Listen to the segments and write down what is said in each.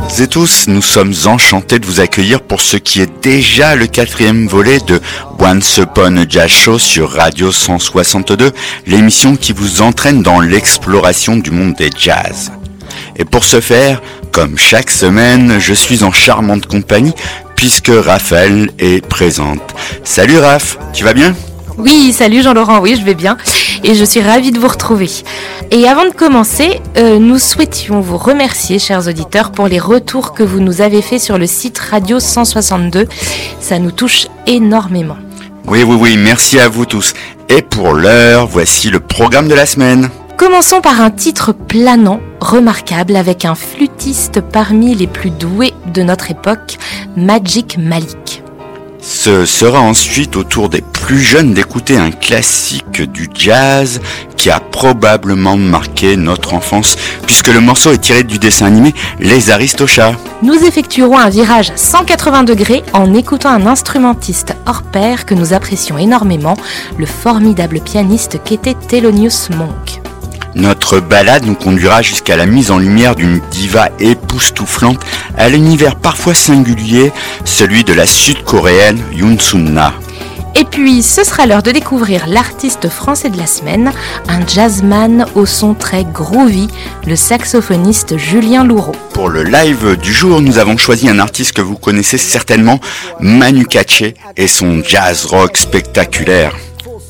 Toutes et tous, nous sommes enchantés de vous accueillir pour ce qui est déjà le quatrième volet de Once Upon a Jazz Show sur Radio 162, l'émission qui vous entraîne dans l'exploration du monde des jazz. Et pour ce faire, comme chaque semaine, je suis en charmante compagnie puisque Raphaël est présente. Salut Raph, tu vas bien? Oui, salut Jean-Laurent, oui, je vais bien et je suis ravie de vous retrouver. Et avant de commencer, euh, nous souhaitions vous remercier, chers auditeurs, pour les retours que vous nous avez faits sur le site Radio 162. Ça nous touche énormément. Oui, oui, oui, merci à vous tous. Et pour l'heure, voici le programme de la semaine. Commençons par un titre planant, remarquable, avec un flûtiste parmi les plus doués de notre époque, Magic Malik. Ce sera ensuite au tour des plus jeunes d'écouter un classique du jazz qui a probablement marqué notre enfance puisque le morceau est tiré du dessin animé Les Aristochats. Nous effectuerons un virage 180 degrés en écoutant un instrumentiste hors pair que nous apprécions énormément, le formidable pianiste qu'était Thelonious Monk. Notre balade nous conduira jusqu'à la mise en lumière d'une diva époustouflante à l'univers parfois singulier, celui de la sud-coréenne Yoon Sun-na. Et puis, ce sera l'heure de découvrir l'artiste français de la semaine, un jazzman au son très groovy, le saxophoniste Julien Loureau. Pour le live du jour, nous avons choisi un artiste que vous connaissez certainement, Manu Katché, et son jazz rock spectaculaire.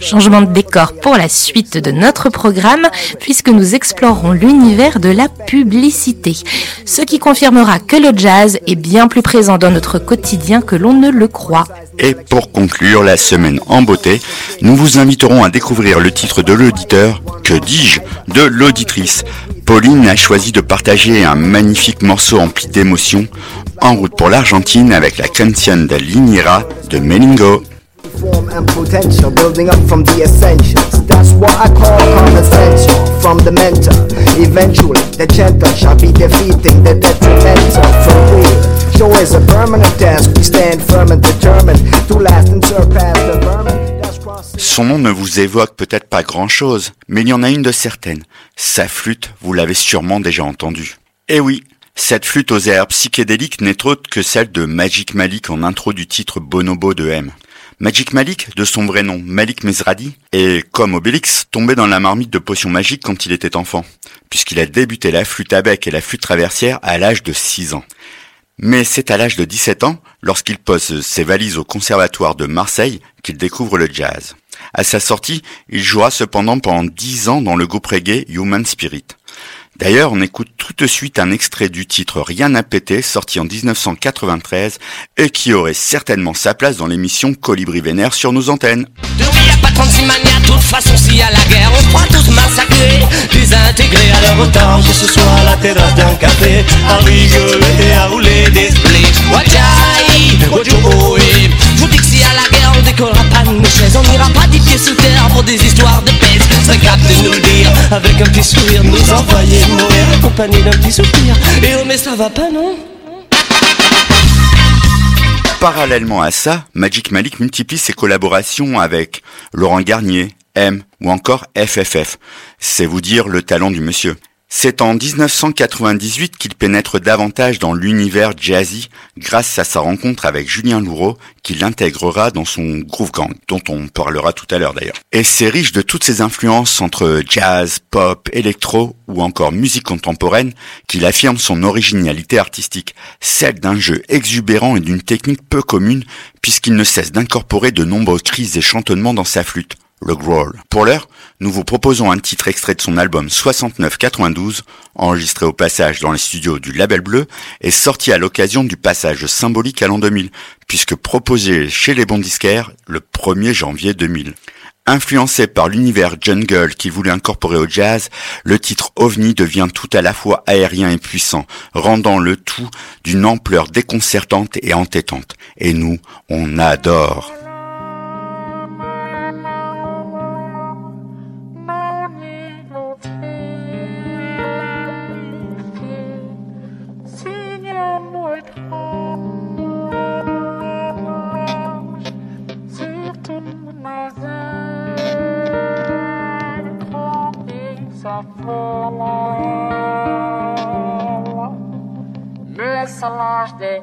Changement de décor pour la suite de notre programme, puisque nous explorerons l'univers de la publicité. Ce qui confirmera que le jazz est bien plus présent dans notre quotidien que l'on ne le croit. Et pour conclure la semaine en beauté, nous vous inviterons à découvrir le titre de l'auditeur, que dis-je, de l'auditrice. Pauline a choisi de partager un magnifique morceau empli d'émotions, en route pour l'Argentine avec la canción de Linera de Melingo. Form and potential building up from the essentials. That's what I call common sense from the mentor. Eventually, the gentle shall be defeating the detrimental for real. Show is a permanent task. We stand firm and determined to last and surpass the vermin. Son nom ne vous évoque peut-être pas grand-chose, mais il y en a une de certaine. Sa flûte, vous l'avez sûrement déjà entendue. Eh oui, cette flûte aux airs psychédéliques n'est autre que celle de Magic Malik en intro du titre Bonobo de M. Magic Malik, de son vrai nom Malik Mesradi, est, comme Obélix, tombé dans la marmite de potions magiques quand il était enfant, puisqu'il a débuté la flûte à bec et la flûte traversière à l'âge de 6 ans. Mais c'est à l'âge de 17 ans, lorsqu'il pose ses valises au conservatoire de Marseille, qu'il découvre le jazz. À sa sortie, il jouera cependant pendant 10 ans dans le groupe reggae Human Spirit. D'ailleurs, on écoute tout de suite un extrait du titre Rien à péter, sorti en 1993, et qui aurait certainement sa place dans l'émission Colibri Vénère sur nos antennes. De oui, y a pas 36 manias, de toute façon, s'il y a la guerre, on se croit tous massacrés, désintégrés à leur autant, que ce soit à la terrasse d'un café, à rigoler et à rouler des splits. Wajai, Y a la guerre, on décollera pas de nos chaises, on n'ira pas des pieds sous terre pour des histoires de pèse. Serait capable de nous le dire, avec un petit sourire, nous envoyer mourir, accompagné d'un petit soupir. Et oh, mais ça va pas, non? Parallèlement à ça, Magic Malik multiplie ses collaborations avec Laurent Garnier, M ou encore FFF. C'est vous dire le talent du monsieur. C'est en 1998 qu'il pénètre davantage dans l'univers jazzy grâce à sa rencontre avec Julien Loureau qu'il intégrera dans son Groove Gang, dont on parlera tout à l'heure d'ailleurs. Et c'est riche de toutes ces influences entre jazz, pop, électro ou encore musique contemporaine qu'il affirme son originalité artistique, celle d'un jeu exubérant et d'une technique peu commune puisqu'il ne cesse d'incorporer de nombreux cris et chantonnements dans sa flûte le growl. Pour l'heure, nous vous proposons un titre extrait de son album 69-92, enregistré au passage dans les studios du Label Bleu et sorti à l'occasion du passage symbolique à l'an 2000, puisque proposé chez les bons disquaires le 1er janvier 2000. Influencé par l'univers jungle qui voulait incorporer au jazz, le titre OVNI devient tout à la fois aérien et puissant, rendant le tout d'une ampleur déconcertante et entêtante. Et nous, on adore. lost it.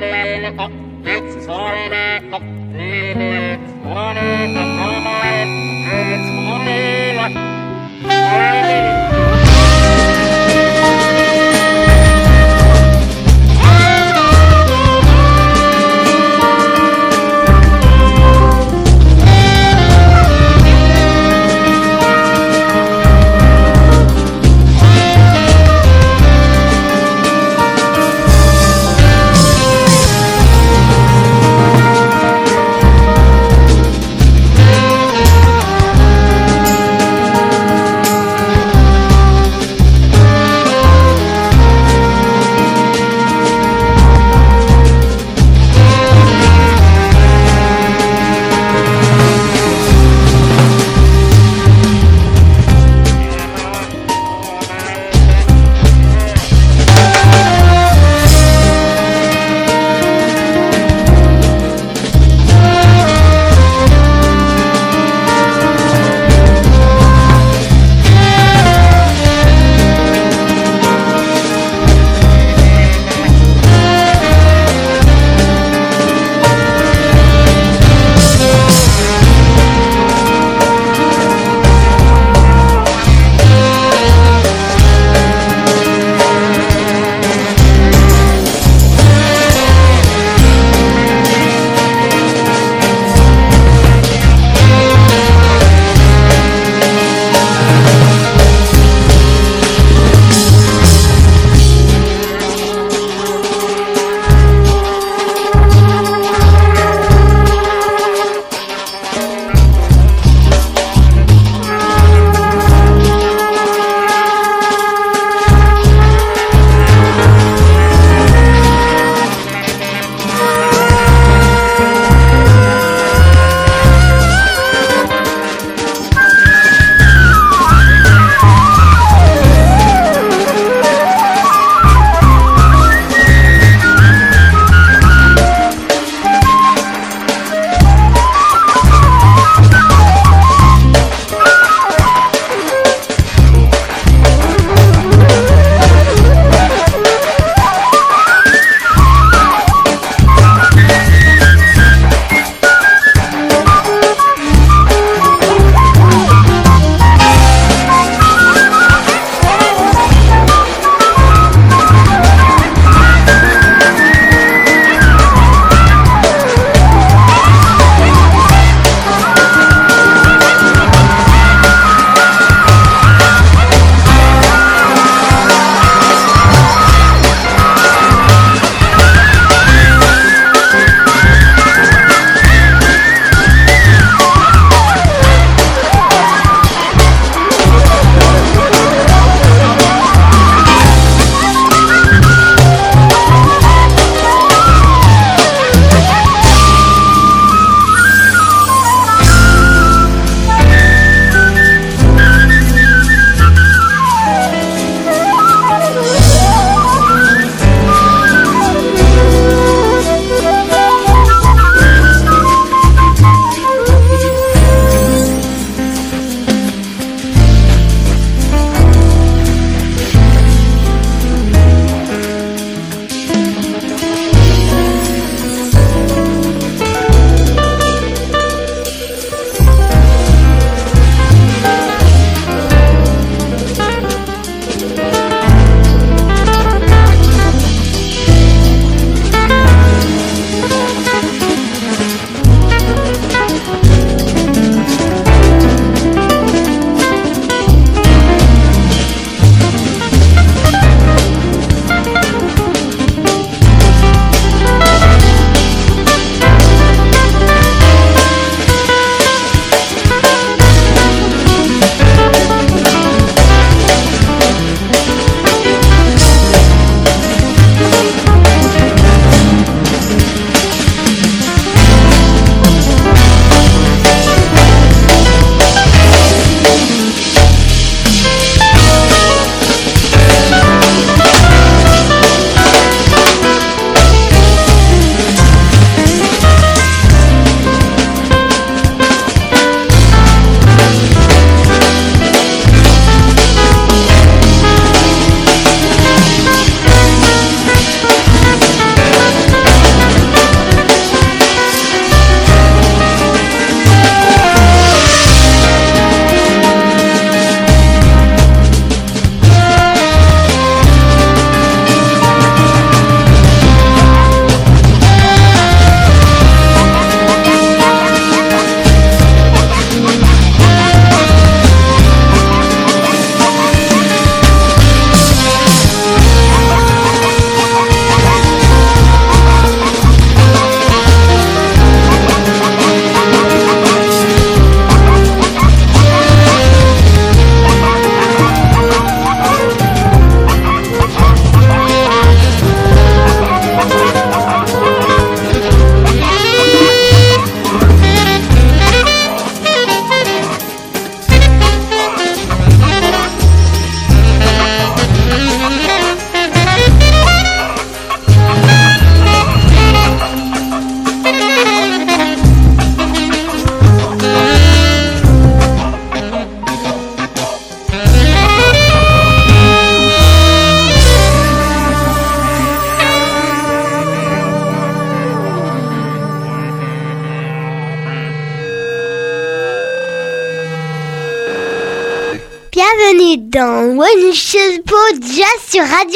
day. I'm it's morning, it's morning, it's morning, it's morning.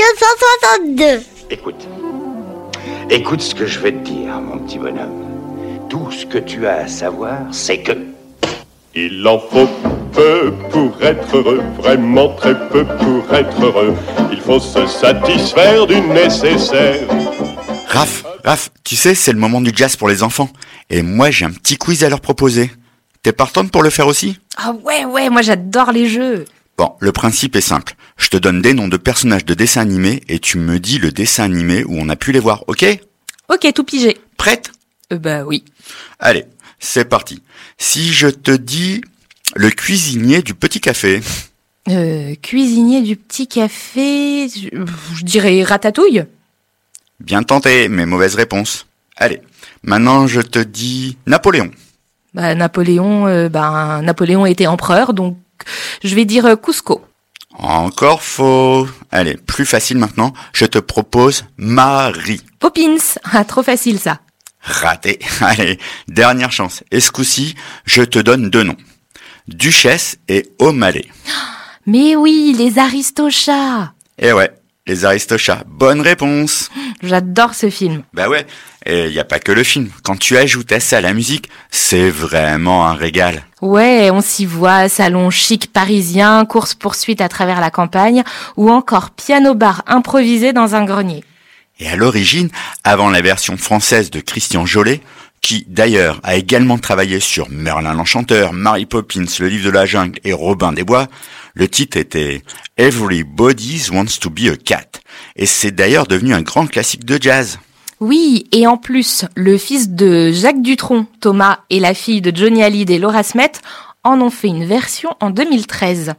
1962. Écoute. Écoute ce que je vais te dire, mon petit bonhomme. Tout ce que tu as à savoir, c'est que... Il en faut peu pour être heureux, vraiment très peu pour être heureux. Il faut se satisfaire du nécessaire. Raph, Raph, tu sais, c'est le moment du jazz pour les enfants. Et moi, j'ai un petit quiz à leur proposer. T'es partante pour le faire aussi? Ah ouais, ouais, moi j'adore les jeux. Bon, le principe est simple. Je te donne des noms de personnages de dessins animés et tu me dis le dessin animé où on a pu les voir, ok? Ok, tout pigé. Prête? Euh, bah oui. Allez, c'est parti. Si je te dis le cuisinier du petit café, Euh, cuisinier du petit café, je, je dirais ratatouille. bien tenté, mais mauvaise réponse. Allez, maintenant je te dis Napoléon. Bah Napoléon, euh, bah Napoléon était empereur, donc je vais dire euh, Cusco. Encore faux. Allez, plus facile maintenant, je te propose Marie. Poppins, ah trop facile ça. Raté. Allez, dernière chance. Et ce coup-ci, je te donne deux noms. Duchesse et O'Malley. Mais oui, les Aristochats. Eh ouais, les Aristochats. Bonne réponse. J'adore ce film. Bah ouais, et il y a pas que le film. Quand tu ajoutes à ça la musique, c'est vraiment un régal. Ouais, on s'y voit, salon chic parisien, course-poursuite à travers la campagne, ou encore piano-bar improvisé dans un grenier. Et à l'origine, avant la version française de Christian Jolet, qui d'ailleurs a également travaillé sur Merlin l'Enchanteur, Mary Poppins, le livre de la jungle et Robin des Bois, le titre était Everybody Wants to be a Cat. Et c'est d'ailleurs devenu un grand classique de jazz. Oui, et en plus, le fils de Jacques Dutronc, Thomas, et la fille de Johnny Hallyday et Laura Smet en ont fait une version en 2013.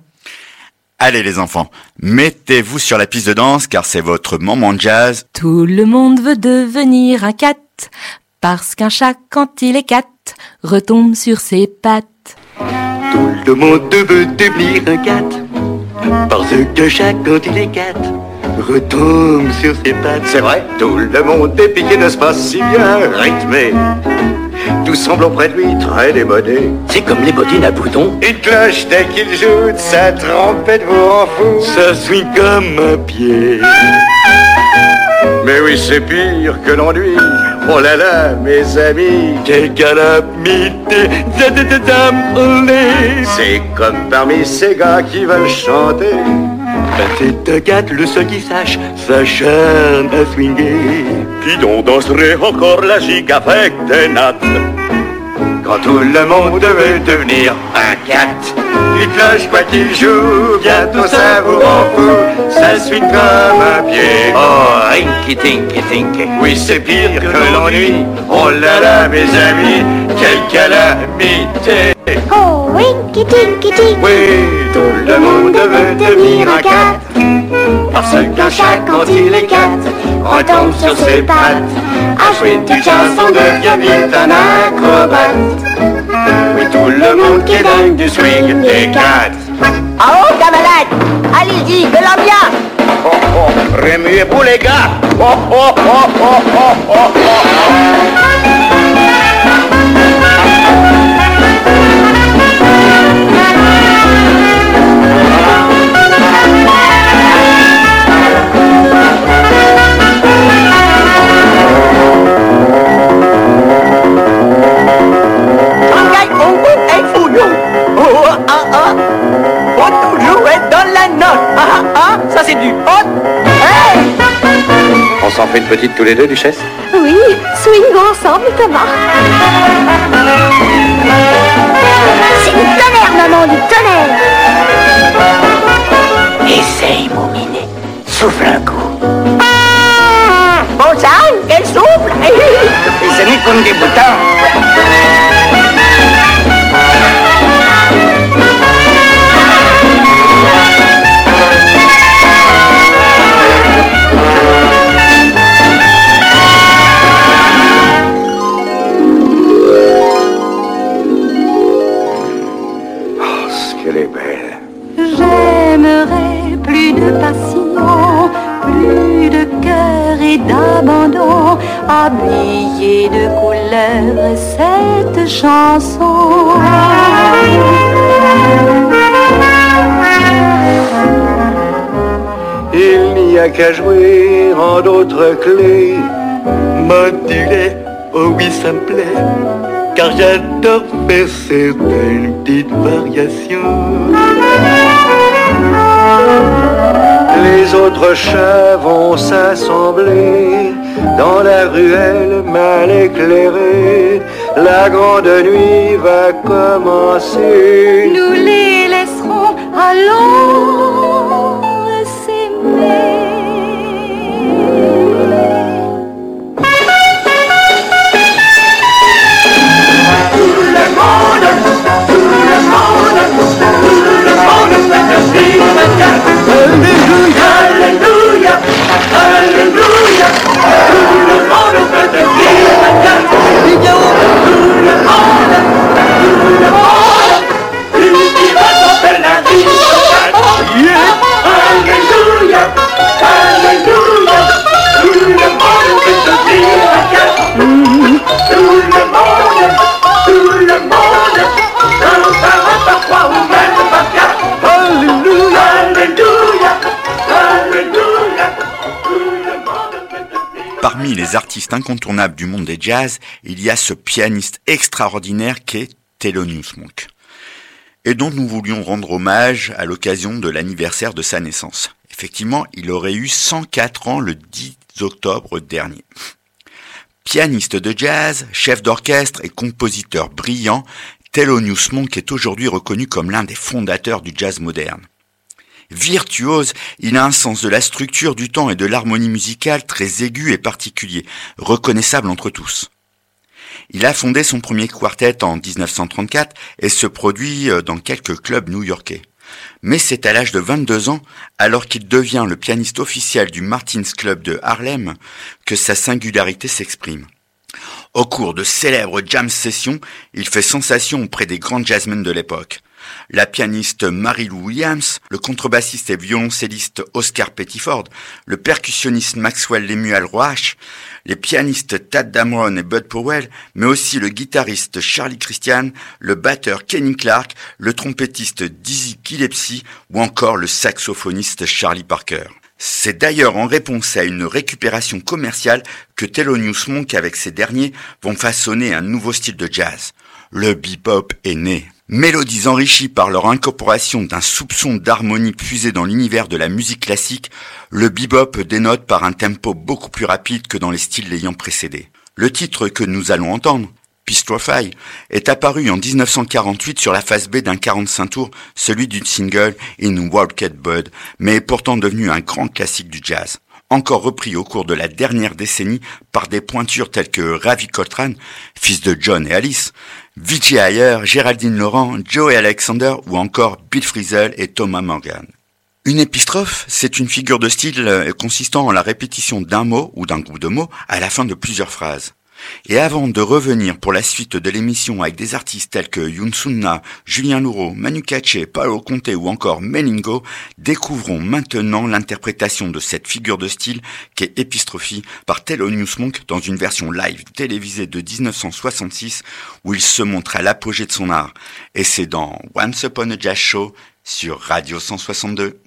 Allez les enfants, mettez-vous sur la piste de danse car c'est votre moment de jazz. Tout le monde veut devenir un cat, parce qu'un chat, quand il est cat, retombe sur ses pattes. Tout le monde veut devenir un cat Parce que chaque quand il est cat Retombe sur ses pattes C'est vrai, tout le monde est piqué, n'est-ce pas, si bien rythmé. Tout semble auprès de lui très démodé. C'est comme les bottines à boutons Il cloche dès qu'il joue de sa trompette vous rend fou. Ça swing comme un pied Mais oui, c'est pire que l'ennui. Oh là là, mes amis, Quelle calamité c'est comme parmi ces gars qui veulent chanter. Ben, C'est un cat, le seul qui sache S'acharne à swinguer. Qui donc danserait encore la gigue avec des nattes Quand tout le monde veut devenir un cat, il cloche quoi qu'il joue, bientôt ça vous rend fou, ça suit comme un pied. Oh, rinky tinky tinky Oui, c'est pire que l'ennui. Oh là là, mes amis, quelle calamité. Oh, winky tinky tinky. Oui, tout le monde veut devenir un cat. Parce qu'un chat, quand il est cat, retombe sur ses pattes. À jouer du jazz, on devient vite un acrobate. Oui, tout le monde qui est dingue du swing des cats. Ah oh, camarade, allez-y, de l'ambiance. Oh, oh, remuez-vous les gars. Oh, oh, oh, oh, oh, oh, oh. On s'en fait une petite tous les deux, Duchesse Oui, swingons ensemble, Thomas. C'est du tonnerre, maman, du tonnerre. Essaye, mon minet. Souffle un coup. Bon sang, quel souffle Les amis comme des boutons. Habiller de couleurs cette chanson. a qu'à jouer en d'autres clés. Modulé, oh oui, ça me plaît, car j'adore faire certaines petites variations. Les autres chats vont s'assembler dans la ruelle mal éclairée. La grande nuit va commencer. Nous les laisserons allons s'aimer. Alléluia, Alléluia, tout le monde Tout le monde, tout le monde, une les artistes incontournables du monde des jazz, il y a ce pianiste extraordinaire qu'est Thelonious Monk, et dont nous voulions rendre hommage à l'occasion de l'anniversaire de sa naissance. Effectivement, il aurait eu 104 ans le 10 octobre dernier. Pianiste de jazz, chef d'orchestre et compositeur brillant, Thelonious Monk est aujourd'hui reconnu comme l'un des fondateurs du jazz moderne. Virtuose, il a un sens de la structure du temps et de l'harmonie musicale très aigu et particulier, reconnaissable entre tous. Il a fondé son premier quartet en 1934 et se produit euh, dans quelques clubs new-yorkais. Mais c'est à l'âge de 22 ans, alors qu'il devient le pianiste officiel du Martins Club de Harlem, que sa singularité s'exprime. Au cours de célèbres jam sessions, il fait sensation auprès des grands jazzmen de l'époque. La pianiste Mary-Lou Williams, le contrebassiste et violoncelliste Oscar Pettiford, le percussionniste Maxwell Lemuel Roach, les pianistes Tad Damron et Bud Powell, mais aussi le guitariste Charlie Christian, le batteur Kenny Clark, le trompettiste Dizzy Gillespie ou encore le saxophoniste Charlie Parker. C'est d'ailleurs en réponse à une récupération commerciale que Thelonious Monk avec ces derniers vont façonner un nouveau style de jazz. Le bebop est né. Mélodies enrichies par leur incorporation d'un soupçon d'harmonie puisé dans l'univers de la musique classique, le bebop dénote par un tempo beaucoup plus rapide que dans les styles l'ayant précédé. Le titre que nous allons entendre, Pistrophy, est apparu en 1948 sur la face B d'un 45 tours, celui du single In Wildcat Bud, mais est pourtant devenu un grand classique du jazz. Encore repris au cours de la dernière décennie par des pointures telles que Ravi Coltrane, fils de John et Alice, Vijay Ayer, Géraldine Laurent, Joe Alexander ou encore Bill Frisell et Thomas Morgan. Une épistrophe, c'est une figure de style euh, consistant en la répétition d'un mot ou d'un groupe de mots à la fin de plusieurs phrases. Et avant de revenir pour la suite de l'émission avec des artistes tels que Yoon Sunna, Julien Louraud, Manu Katché, Paolo Conte ou encore Melingo, découvrons maintenant l'interprétation de cette figure de style qu'est Epistrophie par Thelonious Monk dans une version live télévisée de 1966 où il se montre à l'apogée de son art. Et c'est dans Once Upon a Jazz Show sur Radio 162.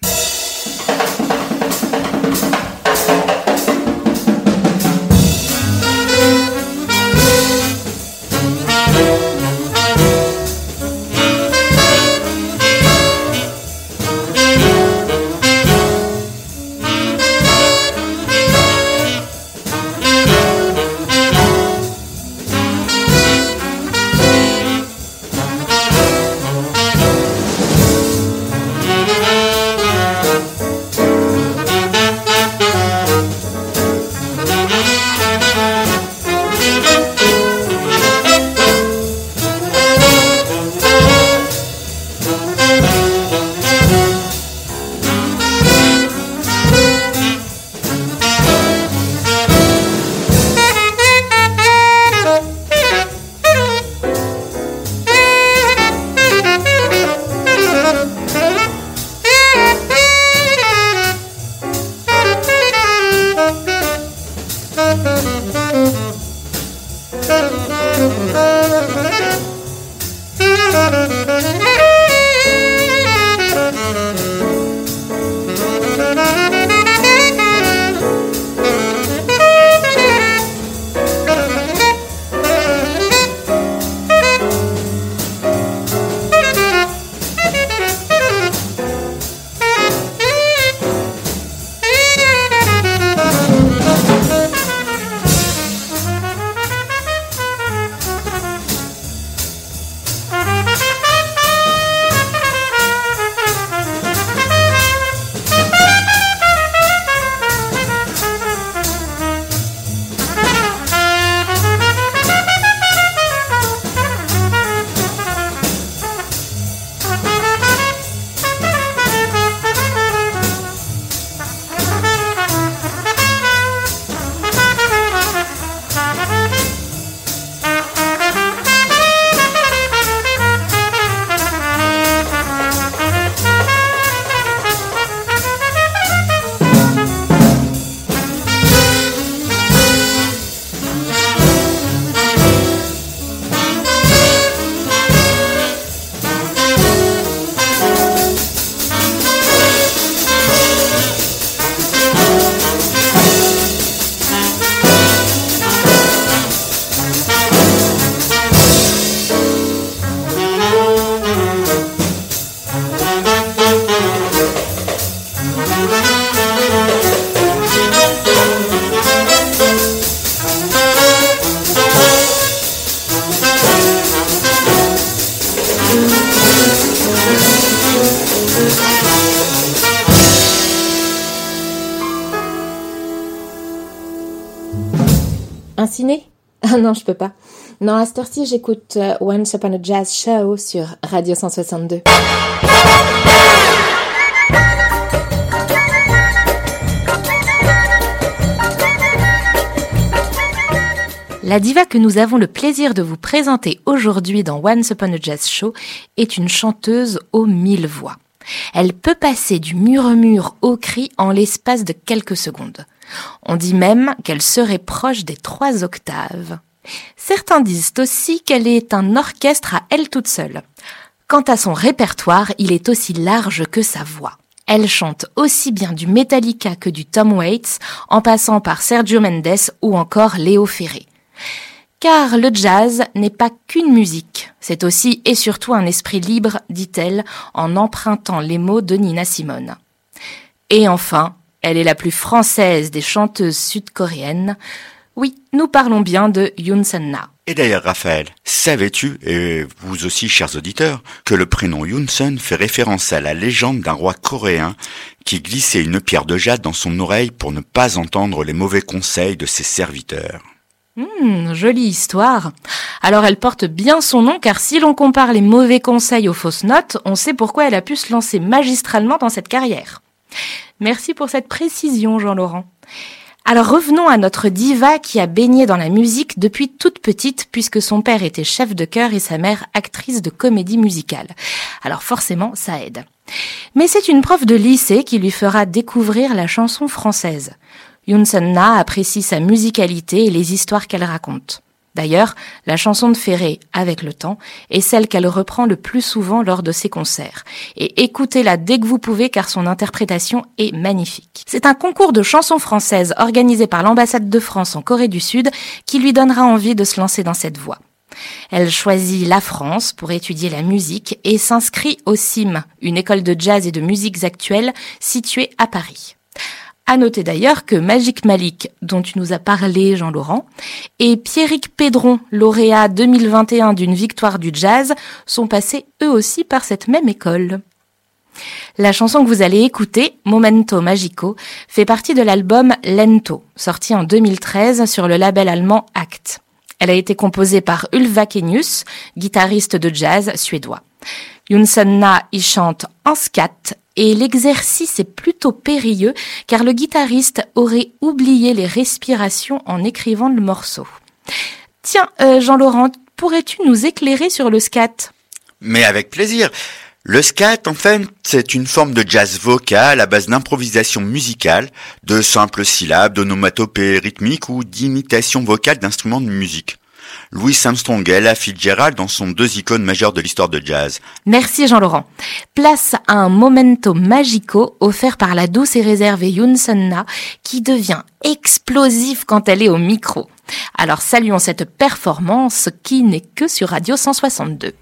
Non, à cette heure-ci, j'écoute euh, Once Upon a Jazz Show sur Radio 162. La diva que nous avons le plaisir de vous présenter aujourd'hui dans Once Upon a Jazz Show est une chanteuse aux mille voix. Elle peut passer du murmure au cri en l'espace de quelques secondes. On dit même qu'elle serait proche des trois octaves. Certains disent aussi qu'elle est un orchestre à elle toute seule. Quant à son répertoire, il est aussi large que sa voix. Elle chante aussi bien du Metallica que du Tom Waits, en passant par Sergio Mendes ou encore Léo Ferré. Car le jazz n'est pas qu'une musique, c'est aussi et surtout un esprit libre, dit-elle, en empruntant les mots de Nina Simone. Et enfin, elle est la plus française des chanteuses sud-coréennes. Oui, nous parlons bien de Yoon Na. Et d'ailleurs, Raphaël, savais-tu, et vous aussi, chers auditeurs, que le prénom Yoon fait référence à la légende d'un roi coréen qui glissait une pierre de jade dans son oreille pour ne pas entendre les mauvais conseils de ses serviteurs Hum, jolie histoire. Alors elle porte bien son nom car si l'on compare les mauvais conseils aux fausses notes, on sait pourquoi elle a pu se lancer magistralement dans cette carrière. Merci pour cette précision, Jean-Laurent. Alors revenons à notre diva qui a baigné dans la musique depuis toute petite puisque son père était chef de chœur et sa mère actrice de comédie musicale. Alors forcément, ça aide. Mais c'est une prof de lycée qui lui fera découvrir la chanson française. Yoon Na apprécie sa musicalité et les histoires qu'elle raconte. D'ailleurs, la chanson de Ferré, Avec le temps, est celle qu'elle reprend le plus souvent lors de ses concerts. Et écoutez-la dès que vous pouvez car son interprétation est magnifique. C'est un concours de chansons françaises organisé par l'ambassade de France en Corée du Sud qui lui donnera envie de se lancer dans cette voie. Elle choisit la France pour étudier la musique et s'inscrit au CIM, une école de jazz et de musiques actuelles située à Paris. À noter d'ailleurs que Magic Malik, dont tu nous as parlé, Jean-Laurent, et Pierrick Pédron, lauréat 2021 d'une victoire du jazz, sont passés eux aussi par cette même école. La chanson que vous allez écouter, Momento Magico, fait partie de l'album Lento, sorti en 2013 sur le label allemand Act. Elle a été composée par Ulva Kenius, guitariste de jazz suédois. Yunsun Na y chante en scat et l'exercice est plutôt périlleux car le guitariste aurait oublié les respirations en écrivant le morceau. Tiens, euh, Jean-Laurent, pourrais-tu nous éclairer sur le scat? Mais avec plaisir. Le scat, en fait, c'est une forme de jazz vocal à base d'improvisation musicale, de simples syllabes, d'onomatopées rythmiques ou d'imitation vocale d'instruments de musique. Louis Armstrong et Ella Fitzgerald en sont deux icônes majeures de l'histoire de jazz. Merci Jean-Laurent. Place à un momento magico offert par la douce et réservée Yoon Na qui devient explosif quand elle est au micro. Alors saluons cette performance qui n'est que sur Radio 162.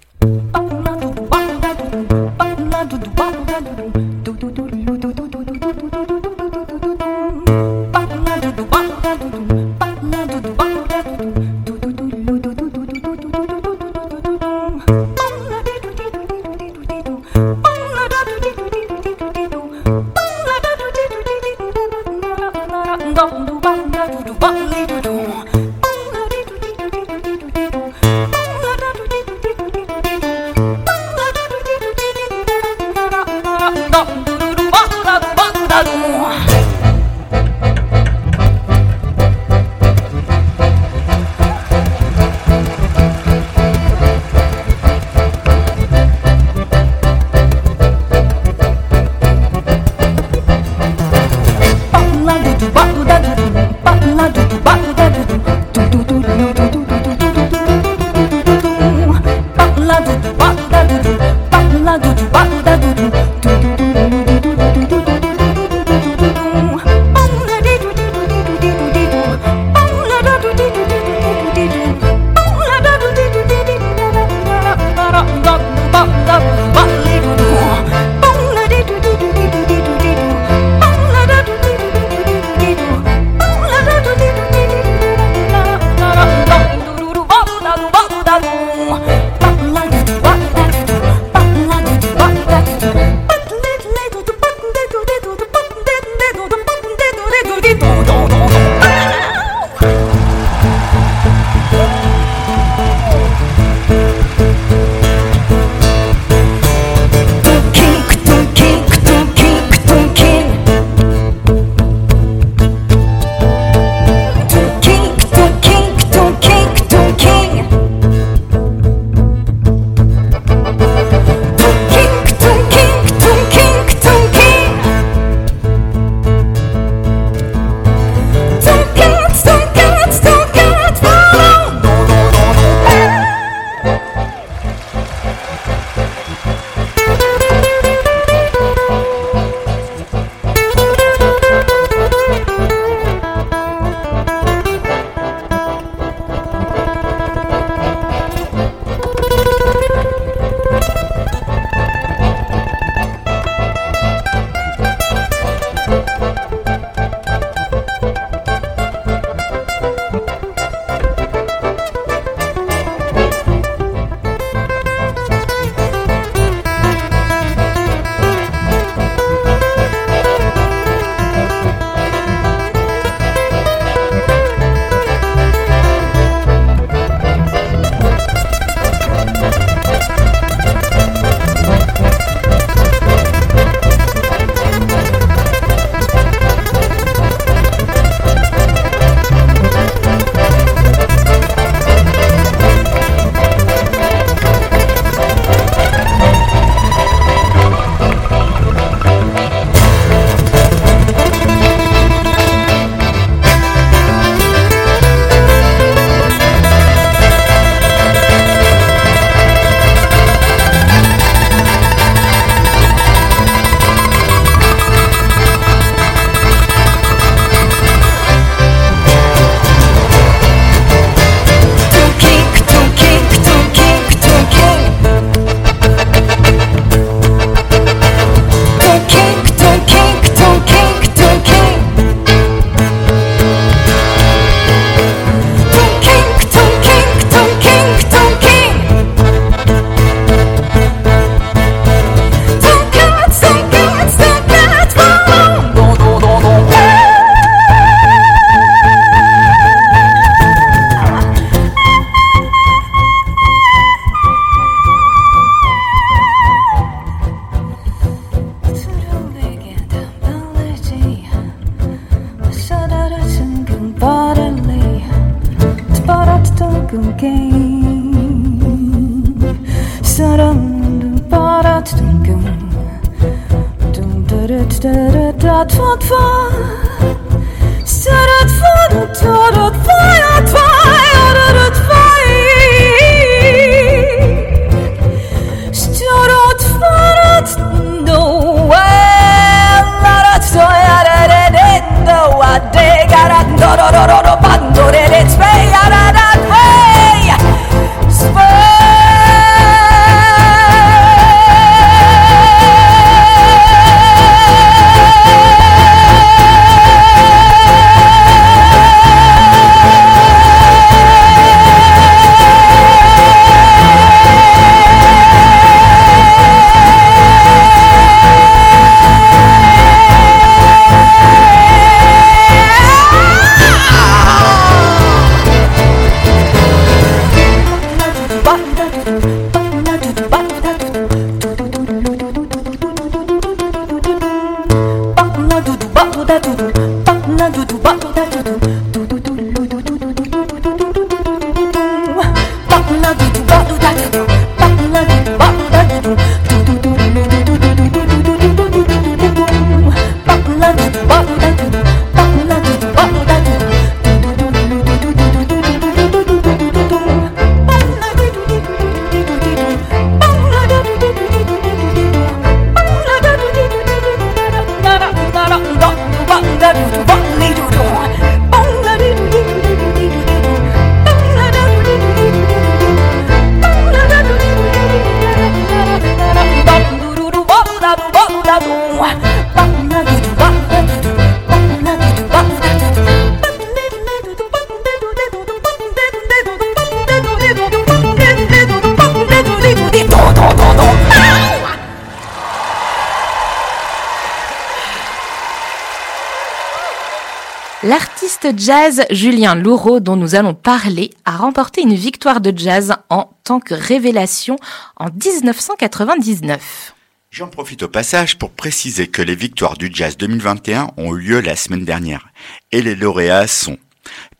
Jazz Julien Loureau, dont nous allons parler, a remporté une victoire de jazz en tant que révélation en 1999. J'en profite au passage pour préciser que les victoires du jazz 2021 ont eu lieu la semaine dernière. Et les lauréats sont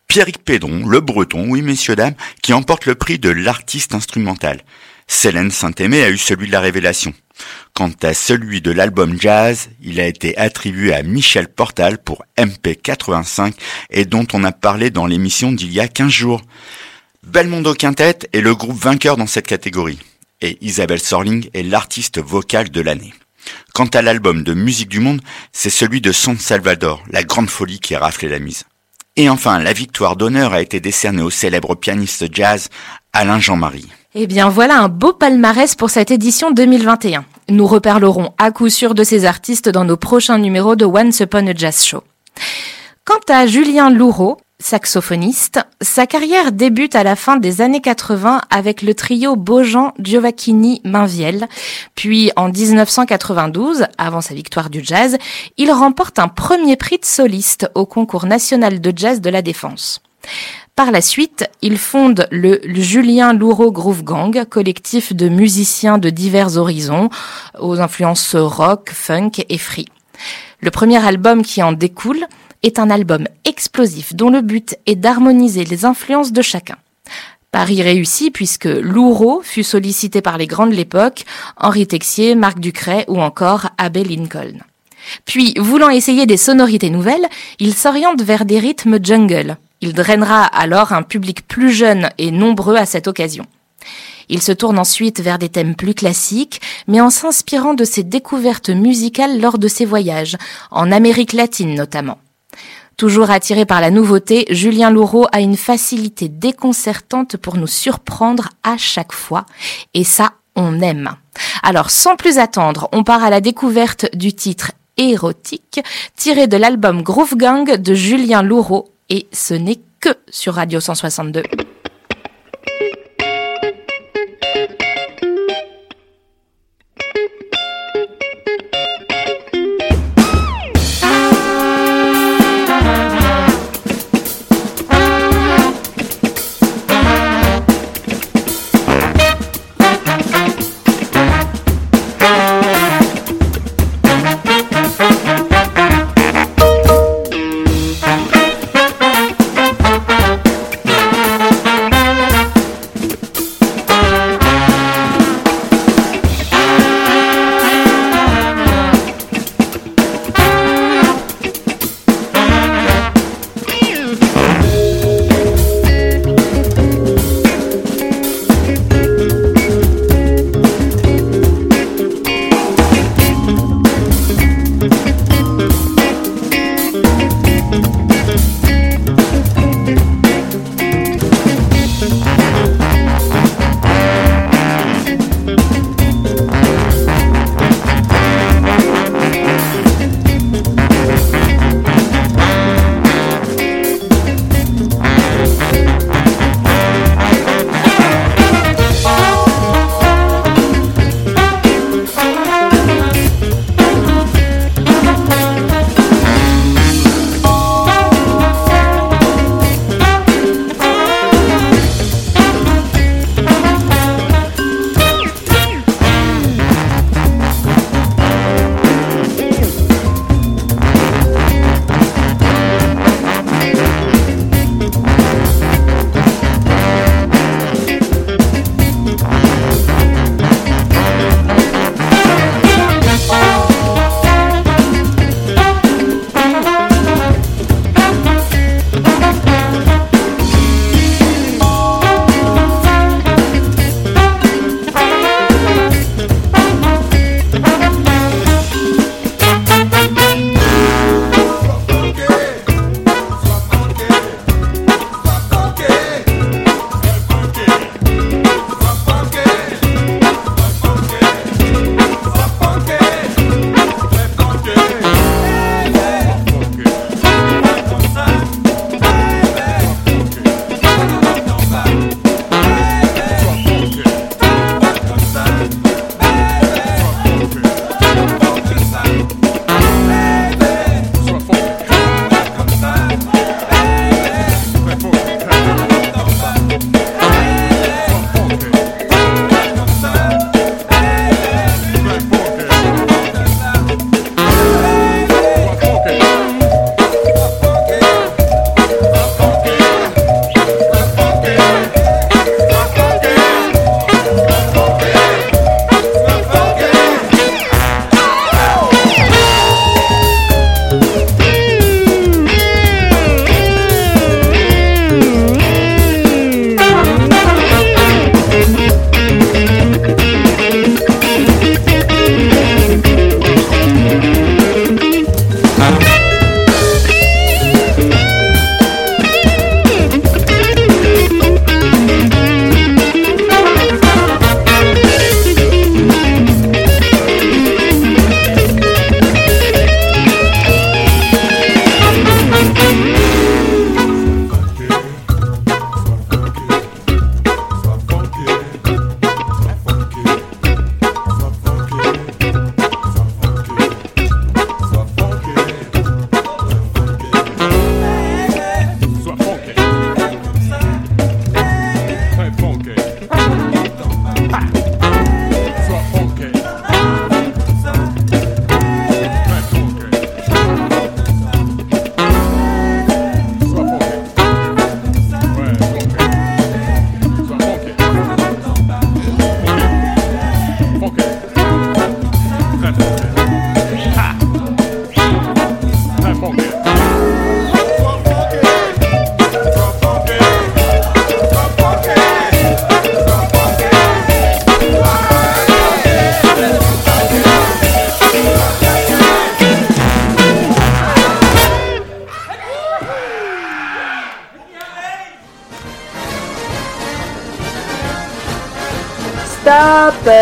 Pierrick Pédron, le breton, oui messieurs dames, qui emporte le prix de l'artiste instrumental. Célène Saint-Aimé a eu celui de la révélation. Quant à celui de l'album jazz, il a été attribué à Michel Portal pour MP85 et dont on a parlé dans l'émission d'il y a 15 jours. Belmondo Quintet est le groupe vainqueur dans cette catégorie et Isabelle Sorling est l'artiste vocale de l'année. Quant à l'album de musique du monde, c'est celui de San Salvador, la grande folie qui a raflé la mise. Et enfin, la victoire d'honneur a été décernée au célèbre pianiste jazz Alain Jean-Marie. Eh bien voilà un beau palmarès pour cette édition 2021. Nous reparlerons à coup sûr de ces artistes dans nos prochains numéros de Once Upon a Jazz Show. Quant à Julien Loureau, saxophoniste, sa carrière débute à la fin des années 80 avec le trio Beaujean Giovacchini Mainviel. Puis en 1992, avant sa victoire du jazz, il remporte un premier prix de soliste au concours national de jazz de la Défense. Par la suite, il fonde le Julien Loureau Groove Gang, collectif de musiciens de divers horizons, aux influences rock, funk et free. Le premier album qui en découle est un album explosif dont le but est d'harmoniser les influences de chacun. Paris réussi puisque Loureau fut sollicité par les grands de l'époque, Henri Texier, Marc Ducret ou encore Abbé Lincoln. Puis, voulant essayer des sonorités nouvelles, il s'oriente vers des rythmes jungle, il drainera alors un public plus jeune et nombreux à cette occasion. Il se tourne ensuite vers des thèmes plus classiques, mais en s'inspirant de ses découvertes musicales lors de ses voyages, en Amérique latine notamment. Toujours attiré par la nouveauté, Julien Loureau a une facilité déconcertante pour nous surprendre à chaque fois, et ça, on aime. Alors, sans plus attendre, on part à la découverte du titre érotique tiré de l'album Groove Gang de Julien Loureau et ce n'est que sur Radio 162.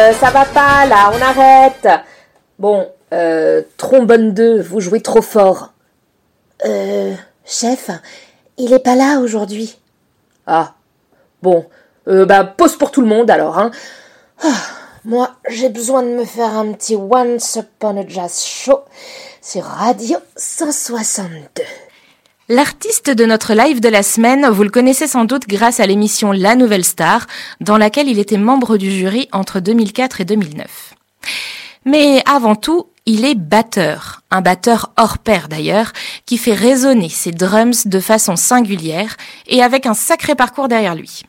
Euh, ça va pas là, on arrête. Bon, euh, trombone 2, vous jouez trop fort. Euh, chef, il est pas là aujourd'hui. Ah, bon, euh, bah pause pour tout le monde alors, hein. Ah, moi, j'ai besoin de me faire un petit Once Upon a Jazz Show sur Radio 162. L'artiste de notre live de la semaine, vous le connaissez sans doute grâce à l'émission La Nouvelle Star, dans laquelle il était membre du jury entre 2004 et 2009. Mais avant tout, il est batteur, un batteur hors pair d'ailleurs, qui fait résonner ses drums de façon singulière et avec un sacré parcours derrière lui.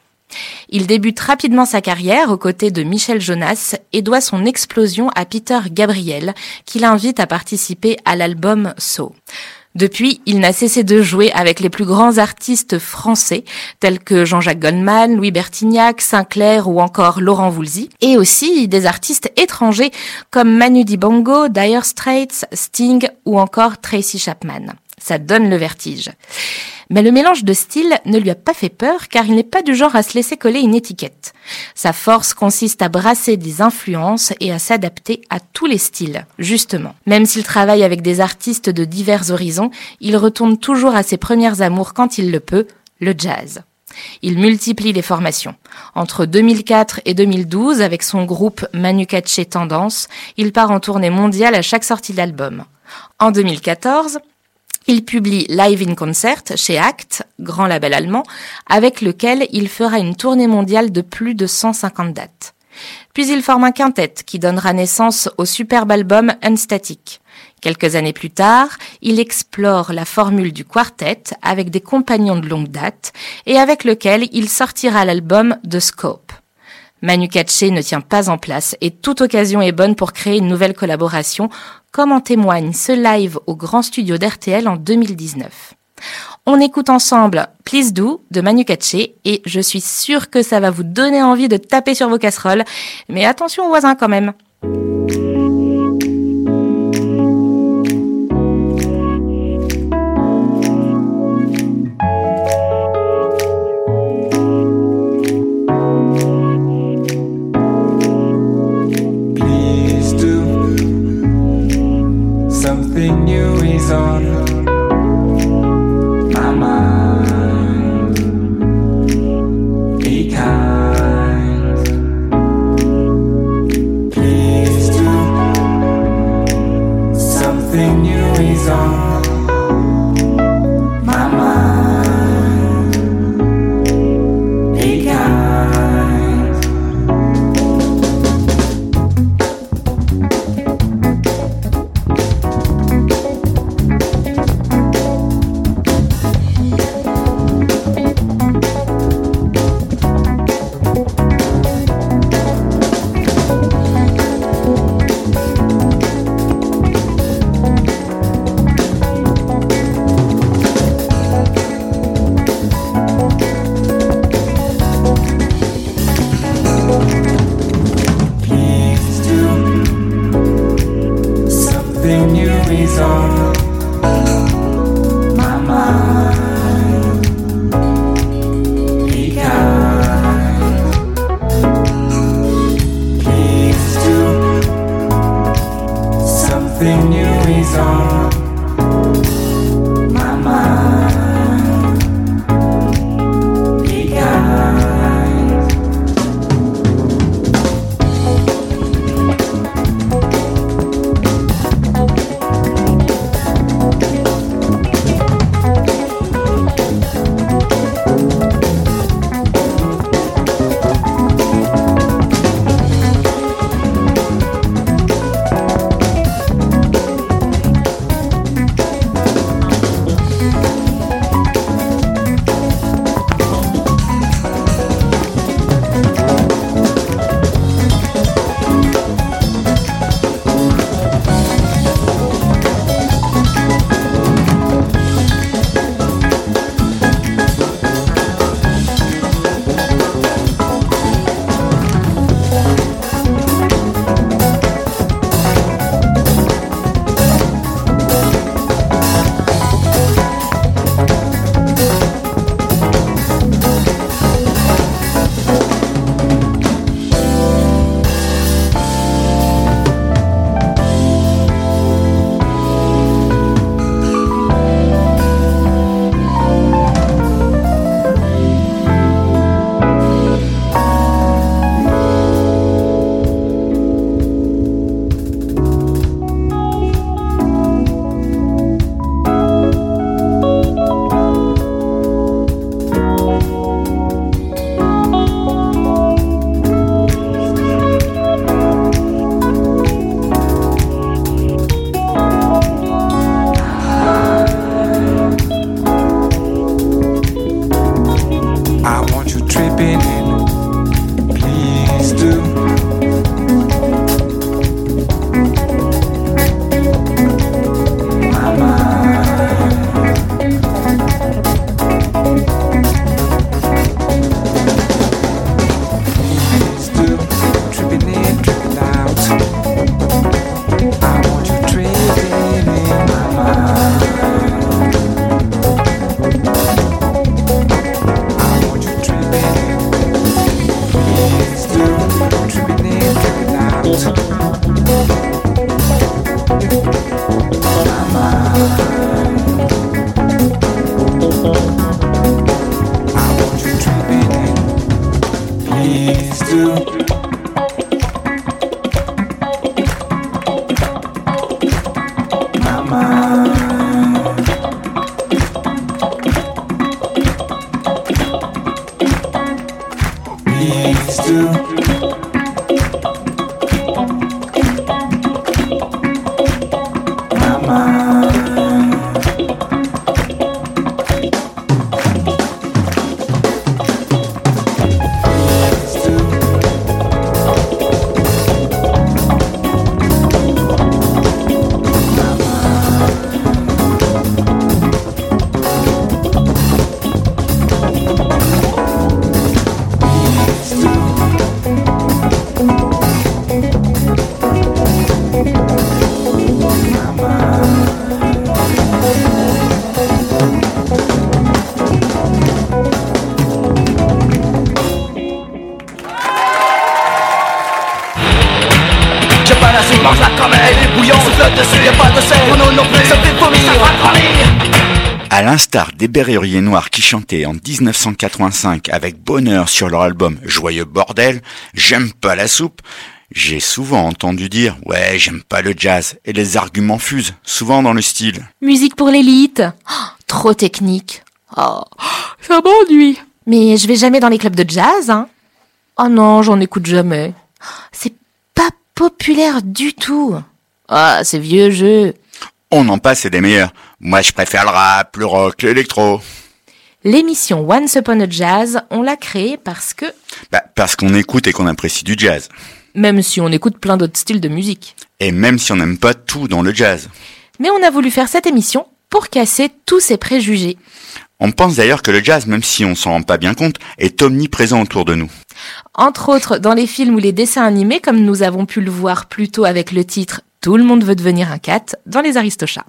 Il débute rapidement sa carrière aux côtés de Michel Jonas et doit son explosion à Peter Gabriel, qui l'invite à participer à l'album So. Depuis, il n'a cessé de jouer avec les plus grands artistes français, tels que Jean-Jacques Goldman, Louis Bertignac, Sinclair ou encore Laurent Voulzy, et aussi des artistes étrangers comme Manu Dibango, Dire Straits, Sting ou encore Tracy Chapman. Ça donne le vertige. Mais le mélange de styles ne lui a pas fait peur car il n'est pas du genre à se laisser coller une étiquette. Sa force consiste à brasser des influences et à s'adapter à tous les styles, justement. Même s'il travaille avec des artistes de divers horizons, il retourne toujours à ses premières amours quand il le peut, le jazz. Il multiplie les formations. Entre 2004 et 2012, avec son groupe Manu Katché Tendance, il part en tournée mondiale à chaque sortie d'album. En 2014, il publie Live in Concert chez Act, grand label allemand, avec lequel il fera une tournée mondiale de plus de 150 dates. Puis il forme un quintet qui donnera naissance au superbe album Unstatic. Quelques années plus tard, il explore la formule du quartet avec des compagnons de longue date et avec lequel il sortira l'album The Scope. Manu Katché ne tient pas en place et toute occasion est bonne pour créer une nouvelle collaboration, comme en témoigne ce live au grand studio d'RTL en 2019. On écoute ensemble Please Do de Manu Katché et je suis sûre que ça va vous donner envie de taper sur vos casseroles, mais attention aux voisins quand même. On l'instar des Berruriers Noirs qui chantaient en 1985 avec bonheur sur leur album Joyeux Bordel, J'aime pas la soupe, j'ai souvent entendu dire Ouais, j'aime pas le jazz, et les arguments fusent, souvent dans le style. Musique pour l'élite. Oh, trop technique. Oh, ça m'ennuie. Mais je vais jamais dans les clubs de jazz, hein. Oh non, j'en écoute jamais. C'est pas populaire du tout. Ah, c'est vieux jeu. On en passe et des meilleurs. Moi, je préfère le rap, le rock, l'électro. L'émission Once Upon a Jazz, on l'a créée parce que, Bah, parce qu'on écoute et qu'on apprécie du jazz. même si on écoute plein d'autres styles de musique. Et même si on n'aime pas tout dans le jazz. Mais on a voulu faire cette émission pour casser tous ces préjugés. On pense d'ailleurs que le jazz, même si on s'en rend pas bien compte, est omniprésent autour de nous. Entre autres dans les films ou les dessins animés, comme nous avons pu le voir plus tôt avec le titre Tout le monde veut devenir un cat dans les Aristochats.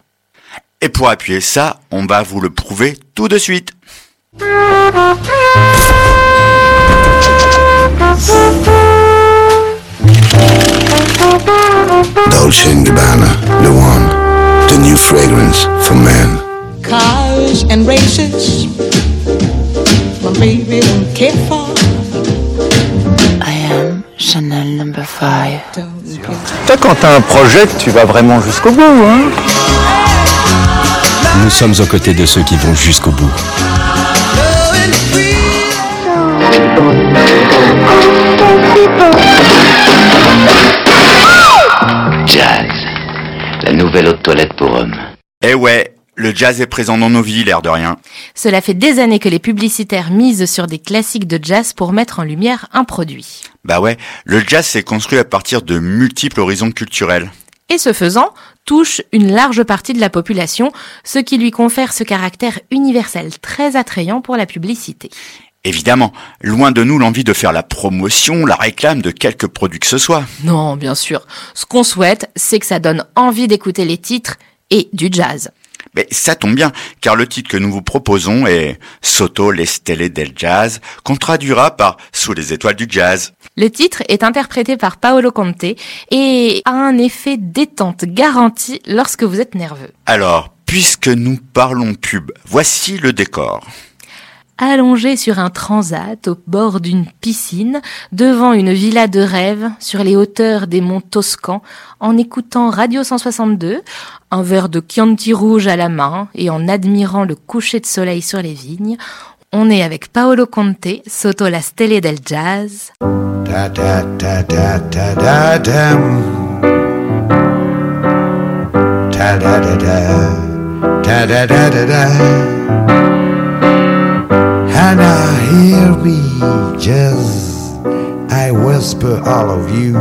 Et pour appuyer ça, on va vous le prouver tout de suite. Dolce & Gabbana, the one, the new fragrance for men. Cars and races, my baby don't care for. I am Chanel number 5. Toi, quand t'as un projet, tu vas vraiment jusqu'au bout, hein Nous sommes aux côtés de ceux qui vont jusqu'au bout. Jazz, la nouvelle eau de toilette pour hommes. Eh ouais, le jazz est présent dans nos vies, l'air de rien. Cela fait des années que les publicitaires misent sur des classiques de jazz pour mettre en lumière un produit. Bah ouais, le jazz s'est construit à partir de multiples horizons culturels. Et ce faisant, touche une large partie de la population, ce qui lui confère ce caractère universel très attrayant pour la publicité. Évidemment, loin de nous l'envie de faire la promotion, la réclame de quelque produit que ce soit. Non, bien sûr. Ce qu'on souhaite, c'est que ça donne envie d'écouter les titres et du jazz. Mais ça tombe bien, car le titre que nous vous proposons est Soto le stelle del jazz, qu'on traduira par Sous les étoiles du jazz. Le titre est interprété par Paolo Conte et a un effet détente garanti lorsque vous êtes nerveux. Alors, puisque nous parlons pub, voici le décor. Allongé sur un transat au bord d'une piscine, devant une villa de rêve, sur les hauteurs des monts Toscans, en écoutant Radio 162, un verre de Chianti rouge à la main et en admirant le coucher de soleil sur les vignes, on est avec Paolo Conte, Soto la Stelle del Jazz. And I hear me just I whisper all of you.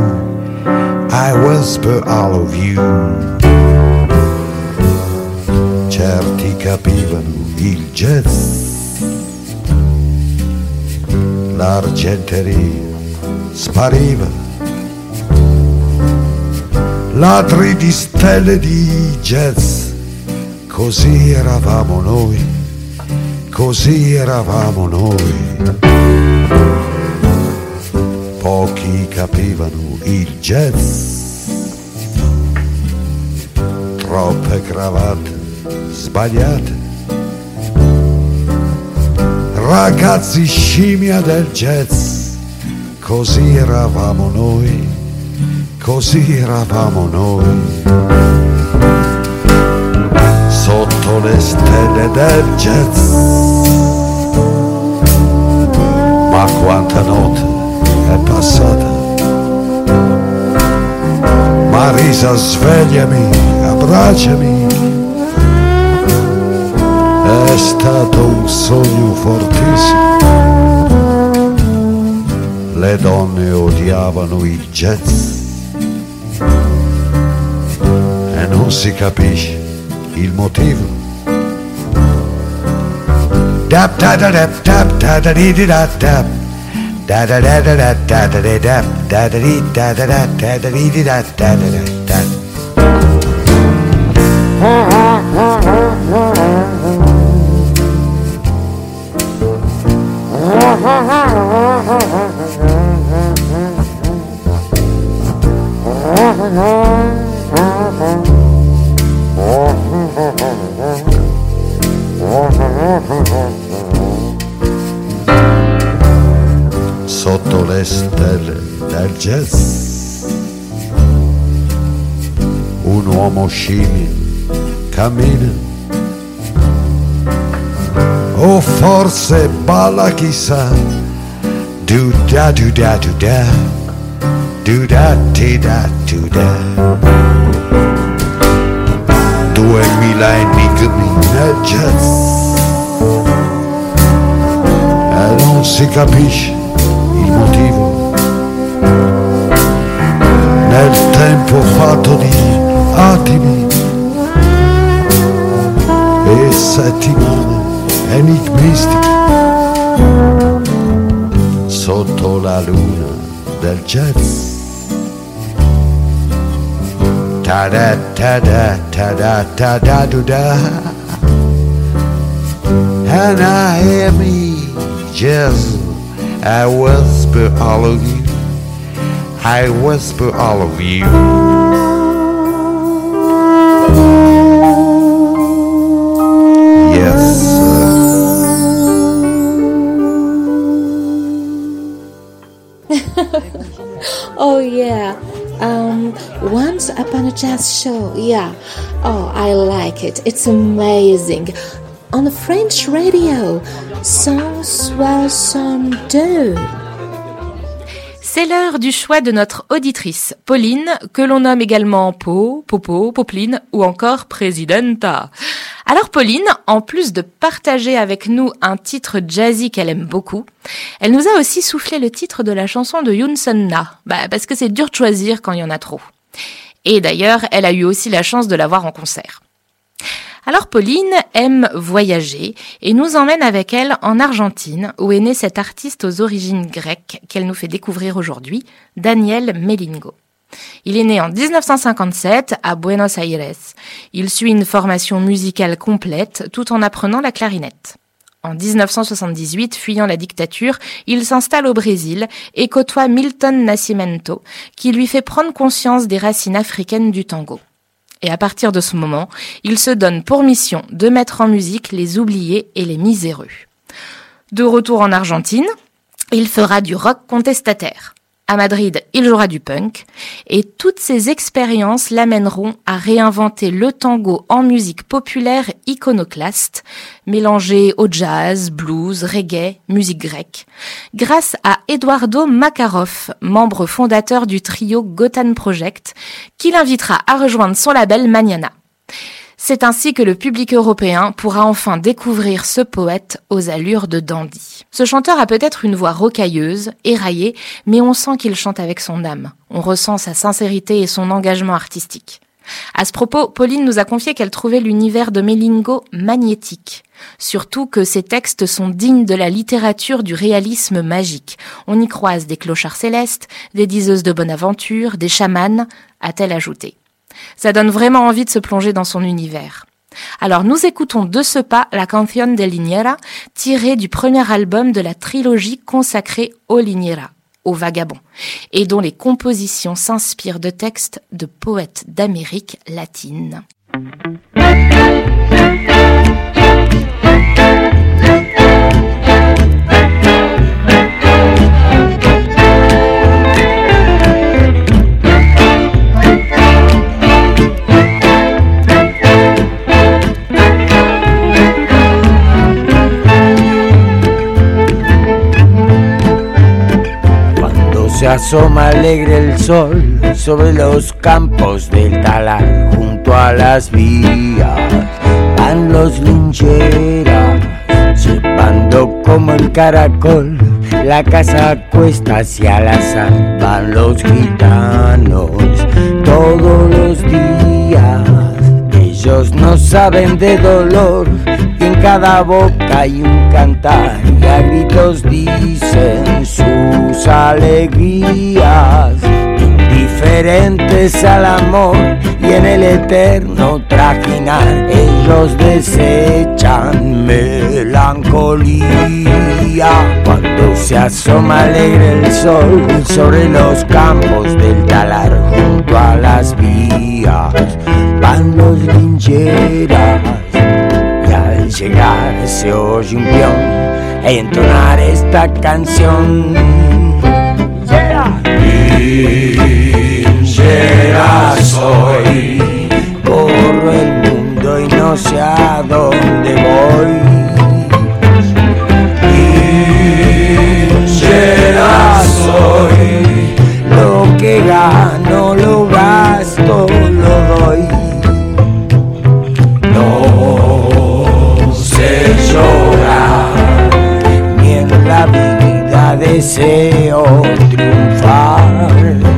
I whisper all of you. Certi capivano il jazz. L'argenteria spariva. Ladri di stelle di jazz. Così eravamo noi. Così eravamo noi. Pochi capivano il jazz. Troppe cravatte sbagliate. Ragazzi scimmia del jazz. Così eravamo noi. Così eravamo noi. Sotto le stelle del jazz. Ma quanta notte è passata. Marisa, svegliami, abbracciami. È stato un sogno fortissimo. Le donne odiavano il jazz. E non si capisce il motivo. Dap da da dap dap da da di di da dap. Da da da da da da da da da da da da da da da da da da da. Cammina, o forse balla chissà, do da do da do da, do da ti da do da. Duemila enigmi nel jazz e non si capisce il motivo. Nel tempo fatto di attimi settimane enigmistiche sotto la luna del jazz. Ta da ta da ta da ta da do da. And I hear me jazz. I whisper all of you. I whisper all of you. Jazz show, yeah. Oh, I like it. It's amazing. On the French radio, 162. C'est l'heure du choix de notre auditrice, Pauline, que l'on nomme également Po, Popo, Popline ou encore Presidenta. Alors Pauline, en plus de partager avec nous un titre jazzy qu'elle aime beaucoup, elle nous a aussi soufflé le titre de la chanson de Yoon Sun Na, bah, parce que c'est dur de choisir quand il y en a trop. Et d'ailleurs, elle a eu aussi la chance de la voir en concert. Alors Pauline aime voyager et nous emmène avec elle en Argentine où est né cet artiste aux origines grecques qu'elle nous fait découvrir aujourd'hui, Daniel Melingo. Il est né en 1957 à Buenos Aires. Il suit une formation musicale complète tout en apprenant la clarinette. En 1978, fuyant la dictature, il s'installe au Brésil et côtoie Milton Nascimento, qui lui fait prendre conscience des racines africaines du tango. Et à partir de ce moment, il se donne pour mission de mettre en musique les oubliés et les miséreux. De retour en Argentine, il fera du rock contestataire. À Madrid, il jouera du punk et toutes ces expériences l'amèneront à réinventer le tango en musique populaire iconoclaste, mélangé au jazz, blues, reggae, musique grecque, grâce à Eduardo Makarov, membre fondateur du trio Gotan Project, qui l'invitera à rejoindre son label Maniana. C'est ainsi que le public européen pourra enfin découvrir ce poète aux allures de dandy. Ce chanteur a peut-être une voix rocailleuse, éraillée, mais on sent qu'il chante avec son âme. On ressent sa sincérité et son engagement artistique. À ce propos, Pauline nous a confié qu'elle trouvait l'univers de Melingo magnétique. Surtout que ses textes sont dignes de la littérature du réalisme magique. On y croise des clochards célestes, des diseuses de bonne aventure, des chamans, a-t-elle ajouté. Ça donne vraiment envie de se plonger dans son univers. Alors nous écoutons de ce pas la Canción de Liniera, tirée du premier album de la trilogie consacrée au Liniera, au vagabond, et dont les compositions s'inspirent de textes de poètes d'Amérique latine. Se asoma alegre el sol sobre los campos del talar. Junto a las vías van los lincheras llevando como el caracol. La casa cuesta hacia la sal. Van los gitanos todos los días. Ellos no saben de dolor en cada boca hay un cantar y a gritos dicen sus alegrías. Indiferentes al amor y en el eterno trajinar ellos desechan melancolía. Cuando se asoma alegre el sol sobre los campos del talar junto a las vías van los lincheras llegar se oye un peón e entonar esta canción. Linchera soy, corro el mundo y no sé a dónde voy. Linchera soy, lo que gano lo gasto, lo doy. Deseo triunfar.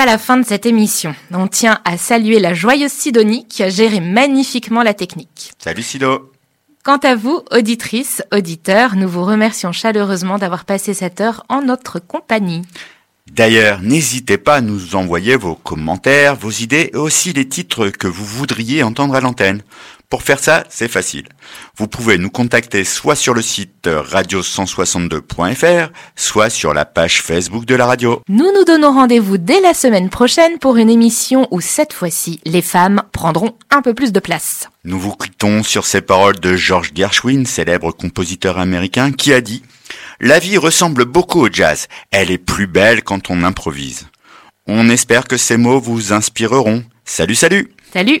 Déjà la fin de cette émission. On tient à saluer la joyeuse Sidonie qui a géré magnifiquement la technique. Salut Sido Quant à vous, auditrices, auditeurs, nous vous remercions chaleureusement d'avoir passé cette heure en notre compagnie. D'ailleurs, n'hésitez pas à nous envoyer vos commentaires, vos idées et aussi les titres que vous voudriez entendre à l'antenne. Pour faire ça, c'est facile. Vous pouvez nous contacter soit sur le site radio162.fr, soit sur la page Facebook de la radio. Nous nous donnons rendez-vous dès la semaine prochaine pour une émission où cette fois-ci, les femmes prendront un peu plus de place. Nous vous quittons sur ces paroles de George Gershwin, célèbre compositeur américain, qui a dit La vie ressemble beaucoup au jazz. Elle est plus belle quand on improvise. On espère que ces mots vous inspireront. Salut, salut Salut